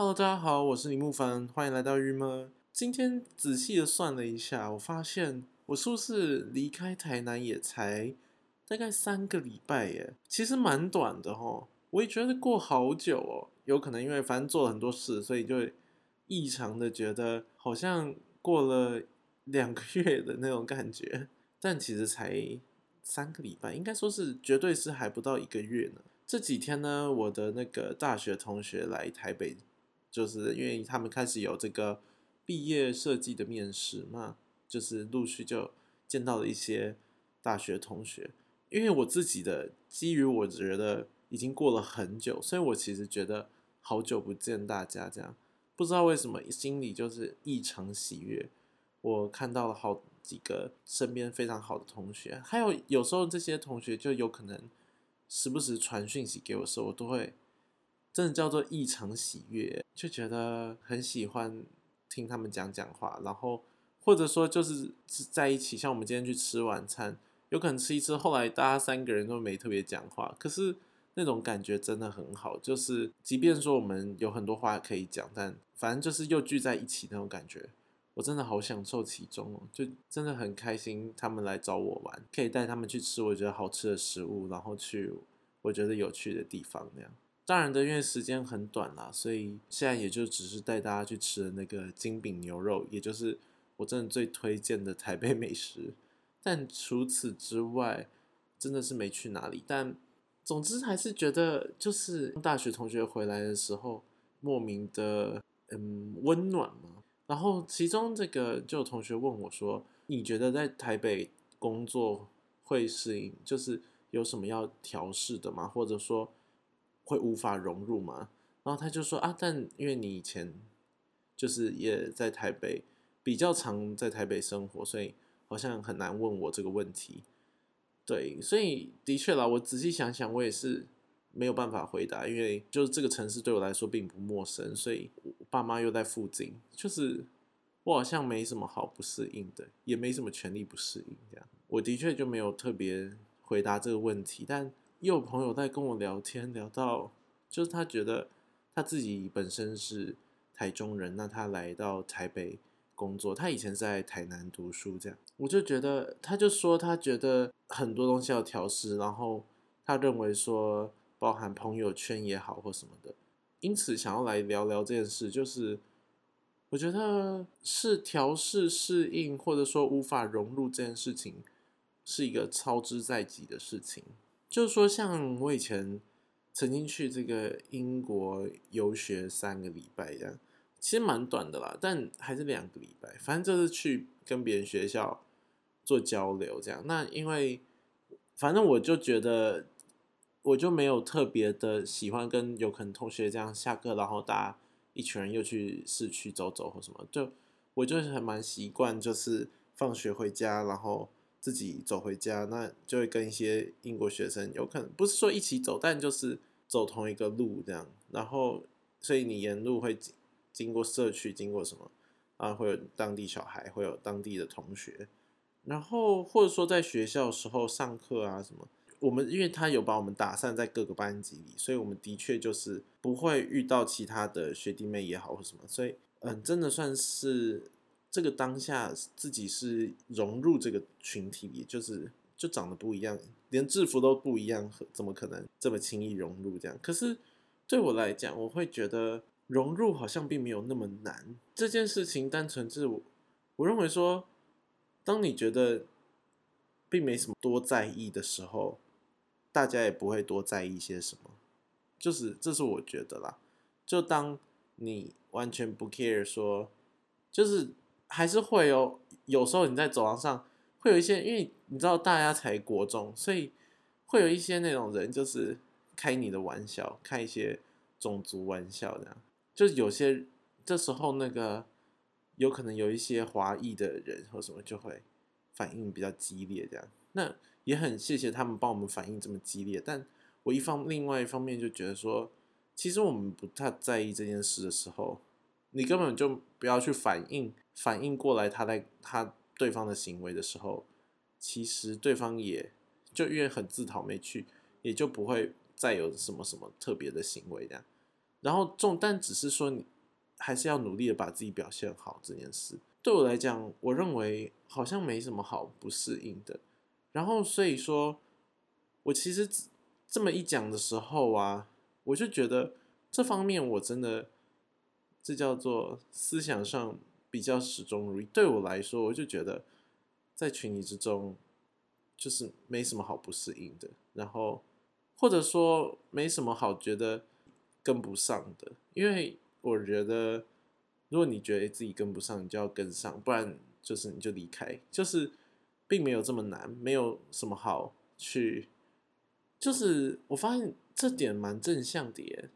Hello，大家好，我是李木凡，欢迎来到郁闷。今天仔细的算了一下，我发现我是不是离开台南也才大概三个礼拜耶？其实蛮短的哈。我也觉得过好久哦，有可能因为反正做了很多事，所以就异常的觉得好像过了两个月的那种感觉。但其实才三个礼拜，应该说是绝对是还不到一个月呢。这几天呢，我的那个大学同学来台北。就是因为他们开始有这个毕业设计的面试嘛，就是陆续就见到了一些大学同学。因为我自己的基于我觉得已经过了很久，所以我其实觉得好久不见大家这样，不知道为什么心里就是异常喜悦。我看到了好几个身边非常好的同学，还有有时候这些同学就有可能时不时传讯息给我的，时候我都会。真的叫做异常喜悦，就觉得很喜欢听他们讲讲话，然后或者说就是在一起，像我们今天去吃晚餐，有可能吃一吃，后来大家三个人都没特别讲话，可是那种感觉真的很好，就是即便说我们有很多话可以讲，但反正就是又聚在一起那种感觉，我真的好享受其中哦，就真的很开心，他们来找我玩，可以带他们去吃我觉得好吃的食物，然后去我觉得有趣的地方那样。当然的，因为时间很短啦，所以现在也就只是带大家去吃的那个金饼牛肉，也就是我真的最推荐的台北美食。但除此之外，真的是没去哪里。但总之还是觉得，就是大学同学回来的时候，莫名的嗯温暖嘛。然后其中这个就有同学问我说：“你觉得在台北工作会适应，就是有什么要调试的吗？或者说？”会无法融入吗？然后他就说啊，但因为你以前就是也在台北，比较常在台北生活，所以好像很难问我这个问题。对，所以的确啦，我仔细想想，我也是没有办法回答，因为就是这个城市对我来说并不陌生，所以爸妈又在附近，就是我好像没什么好不适应的，也没什么权利不适应这样。我的确就没有特别回答这个问题，但。又有朋友在跟我聊天，聊到就是他觉得他自己本身是台中人，那他来到台北工作，他以前在台南读书，这样我就觉得他就说他觉得很多东西要调试，然后他认为说包含朋友圈也好或什么的，因此想要来聊聊这件事，就是我觉得是调试适应或者说无法融入这件事情，是一个操之在即的事情。就是说，像我以前曾经去这个英国游学三个礼拜这样，其实蛮短的啦，但还是两个礼拜。反正就是去跟别人学校做交流这样。那因为反正我就觉得，我就没有特别的喜欢跟有可能同学这样下课，然后大家一群人又去市区走走或什么。就我就是还蛮习惯，就是放学回家，然后。自己走回家，那就会跟一些英国学生有可能不是说一起走，但就是走同一个路这样。然后，所以你沿路会经经过社区，经过什么啊？会有当地小孩，会有当地的同学。然后或者说在学校时候上课啊什么，我们因为他有把我们打散在各个班级里，所以我们的确就是不会遇到其他的学弟妹也好或什么。所以，嗯，真的算是。这个当下自己是融入这个群体里，就是就长得不一样，连制服都不一样，怎么可能这么轻易融入？这样，可是对我来讲，我会觉得融入好像并没有那么难。这件事情单纯是我我认为说，当你觉得并没什么多在意的时候，大家也不会多在意些什么。就是这是我觉得啦。就当你完全不 care 说，就是。还是会有，有时候你在走廊上会有一些，因为你知道大家才国中，所以会有一些那种人，就是开你的玩笑，开一些种族玩笑这样。就有些这时候那个有可能有一些华裔的人或什么就会反应比较激烈这样。那也很谢谢他们帮我们反应这么激烈，但我一方另外一方面就觉得说，其实我们不太在意这件事的时候，你根本就不要去反应。反应过来，他在他对方的行为的时候，其实对方也就因为很自讨没趣，也就不会再有什么什么特别的行为这样。然后重，但只是说你还是要努力的把自己表现好这件事。对我来讲，我认为好像没什么好不适应的。然后所以说，我其实这么一讲的时候啊，我就觉得这方面我真的，这叫做思想上比较始终如一。对我来说，我就觉得在群体之中，就是没什么好不适应的。然后或者说没什么好觉得跟不上的，因为我觉得。如果你觉得自己跟不上，你就要跟上，不然就是你就离开，就是并没有这么难，没有什么好去。就是我发现这点蛮正向的耶，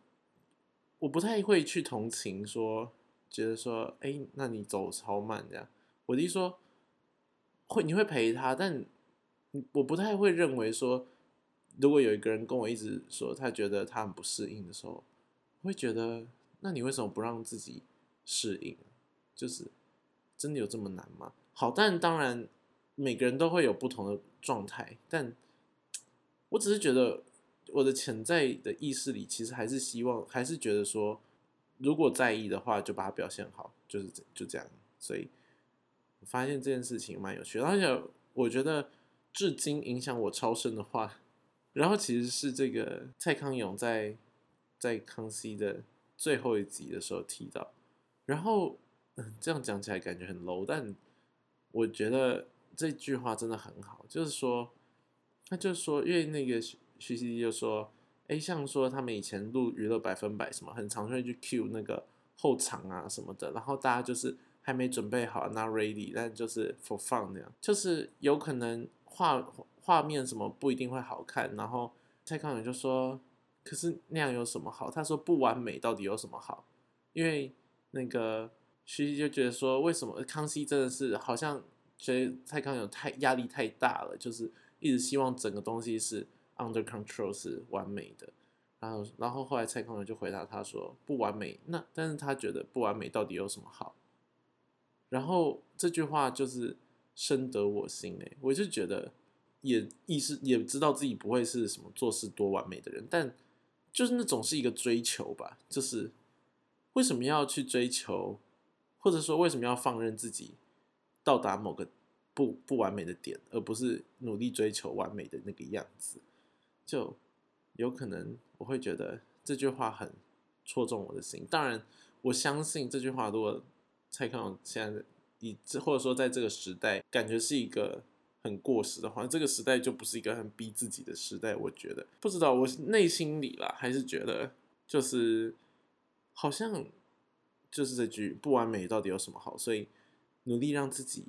我不太会去同情说，觉得说，哎，那你走超慢这样。我弟说，会你会陪他，但我不太会认为说，如果有一个人跟我一直说他觉得他很不适应的时候，我会觉得，那你为什么不让自己？适应，就是真的有这么难吗？好，但当然每个人都会有不同的状态，但我只是觉得我的潜在的意识里，其实还是希望，还是觉得说，如果在意的话，就把它表现好，就是就这样。所以发现这件事情蛮有趣，而且我觉得至今影响我超深的话，然后其实是这个蔡康永在在康熙的最后一集的时候提到。然后，嗯，这样讲起来感觉很 low，但我觉得这句话真的很好，就是说，他就是说，因为那个徐徐熙娣就说，哎，像说他们以前录娱乐百分百什么，很常会去 cue 那个后场啊什么的，然后大家就是还没准备好，not ready，但就是 for fun 那样，就是有可能画画面什么不一定会好看，然后蔡康永就说，可是那样有什么好？他说不完美到底有什么好？因为那个徐熙就觉得说，为什么康熙真的是好像觉得蔡康永太压力太大了，就是一直希望整个东西是 under control 是完美的，然后然后后来蔡康永就回答他说不完美，那但是他觉得不完美到底有什么好？然后这句话就是深得我心诶，我就觉得也意识也知道自己不会是什么做事多完美的人，但就是那总是一个追求吧，就是。为什么要去追求，或者说为什么要放任自己到达某个不不完美的点，而不是努力追求完美的那个样子？就有可能我会觉得这句话很戳中我的心。当然，我相信这句话如果蔡康永现在以或者说在这个时代，感觉是一个很过时的话，这个时代就不是一个很逼自己的时代。我觉得不知道，我内心里啦，还是觉得就是。好像就是这句不完美到底有什么好？所以努力让自己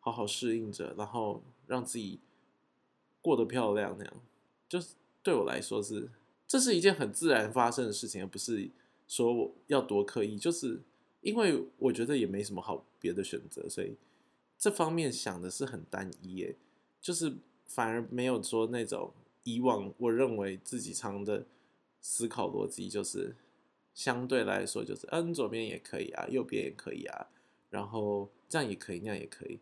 好好适应着，然后让自己过得漂亮，那样就是对我来说是这是一件很自然发生的事情，而不是说我要多刻意。就是因为我觉得也没什么好别的选择，所以这方面想的是很单一，耶，就是反而没有说那种以往我认为自己常的思考逻辑就是。相对来说，就是嗯，左边也可以啊，右边也可以啊，然后这样也可以，那样也可以。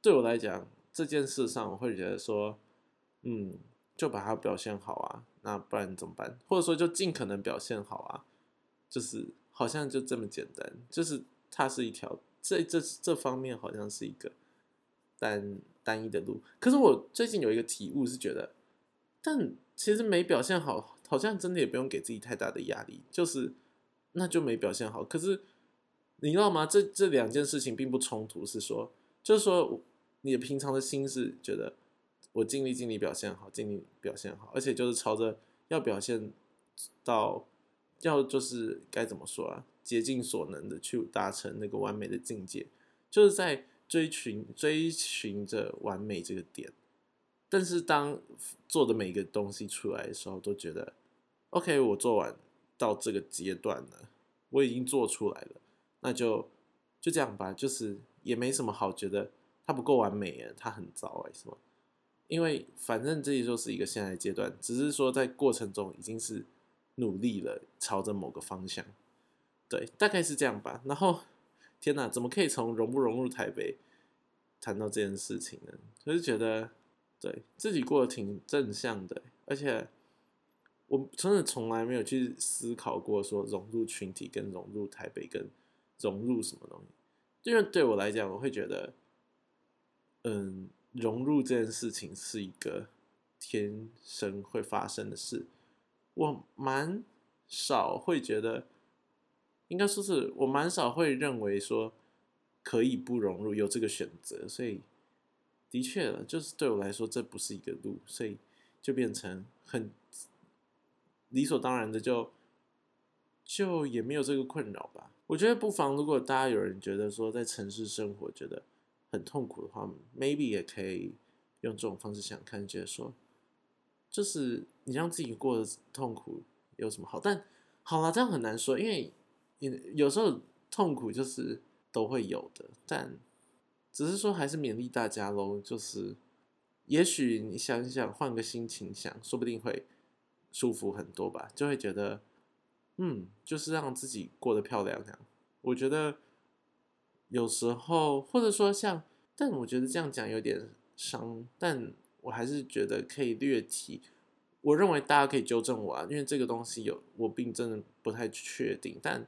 对我来讲，这件事上我会觉得说，嗯，就把它表现好啊，那不然怎么办？或者说就尽可能表现好啊，就是好像就这么简单，就是它是一条这这这方面好像是一个单单一的路。可是我最近有一个体悟是觉得，但其实没表现好。好像真的也不用给自己太大的压力，就是那就没表现好。可是你知道吗？这这两件事情并不冲突，是说，就是说，你的平常的心是觉得我尽力尽力表现好，尽力表现好，而且就是朝着要表现到要就是该怎么说啊，竭尽所能的去达成那个完美的境界，就是在追寻追寻着完美这个点。但是当做的每一个东西出来的时候，都觉得，OK，我做完到这个阶段了，我已经做出来了，那就就这样吧，就是也没什么好觉得它不够完美啊，它很糟哎什么？因为反正这就是一个现在阶段，只是说在过程中已经是努力了，朝着某个方向，对，大概是这样吧。然后天哪，怎么可以从融不融入台北谈到这件事情呢？就是觉得。对自己过得挺正向的，而且我真的从来没有去思考过说融入群体跟融入台北跟融入什么东西，因为对我来讲，我会觉得，嗯，融入这件事情是一个天生会发生的事，我蛮少会觉得，应该说是我蛮少会认为说可以不融入有这个选择，所以的确了，就是对我来说这不是一个路，所以就变成很。理所当然的就就也没有这个困扰吧。我觉得不妨，如果大家有人觉得说在城市生活觉得很痛苦的话，maybe 也可以用这种方式想看，觉得说就是你让自己过得痛苦有什么好？但好了，这样很难说，因为有时候痛苦就是都会有的。但只是说还是勉励大家喽，就是也许你想一想，换个心情想，说不定会。舒服很多吧，就会觉得，嗯，就是让自己过得漂亮。这样，我觉得有时候，或者说像，但我觉得这样讲有点伤，但我还是觉得可以略提。我认为大家可以纠正我啊，因为这个东西有我并真的不太确定，但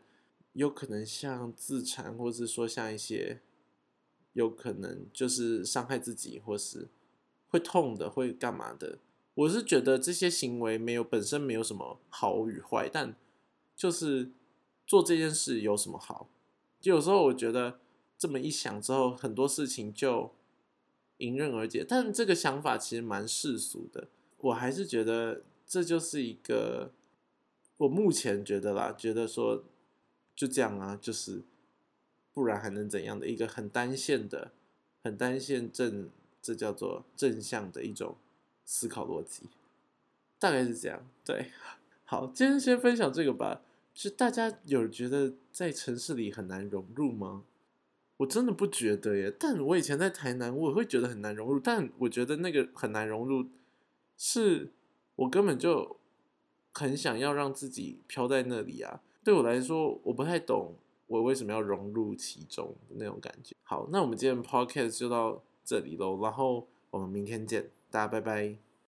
有可能像自残，或者是说像一些有可能就是伤害自己，或是会痛的，会干嘛的。我是觉得这些行为没有本身没有什么好与坏，但就是做这件事有什么好？就有时候我觉得这么一想之后，很多事情就迎刃而解。但这个想法其实蛮世俗的，我还是觉得这就是一个我目前觉得啦，觉得说就这样啊，就是不然还能怎样的一个很单线的、很单线正，这叫做正向的一种。思考逻辑大概是这样，对，好，今天先分享这个吧。就大家有觉得在城市里很难融入吗？我真的不觉得耶。但我以前在台南，我会觉得很难融入。但我觉得那个很难融入，是我根本就很想要让自己飘在那里啊。对我来说，我不太懂我为什么要融入其中的那种感觉。好，那我们今天 podcast 就到这里喽，然后我们明天见。大家拜拜。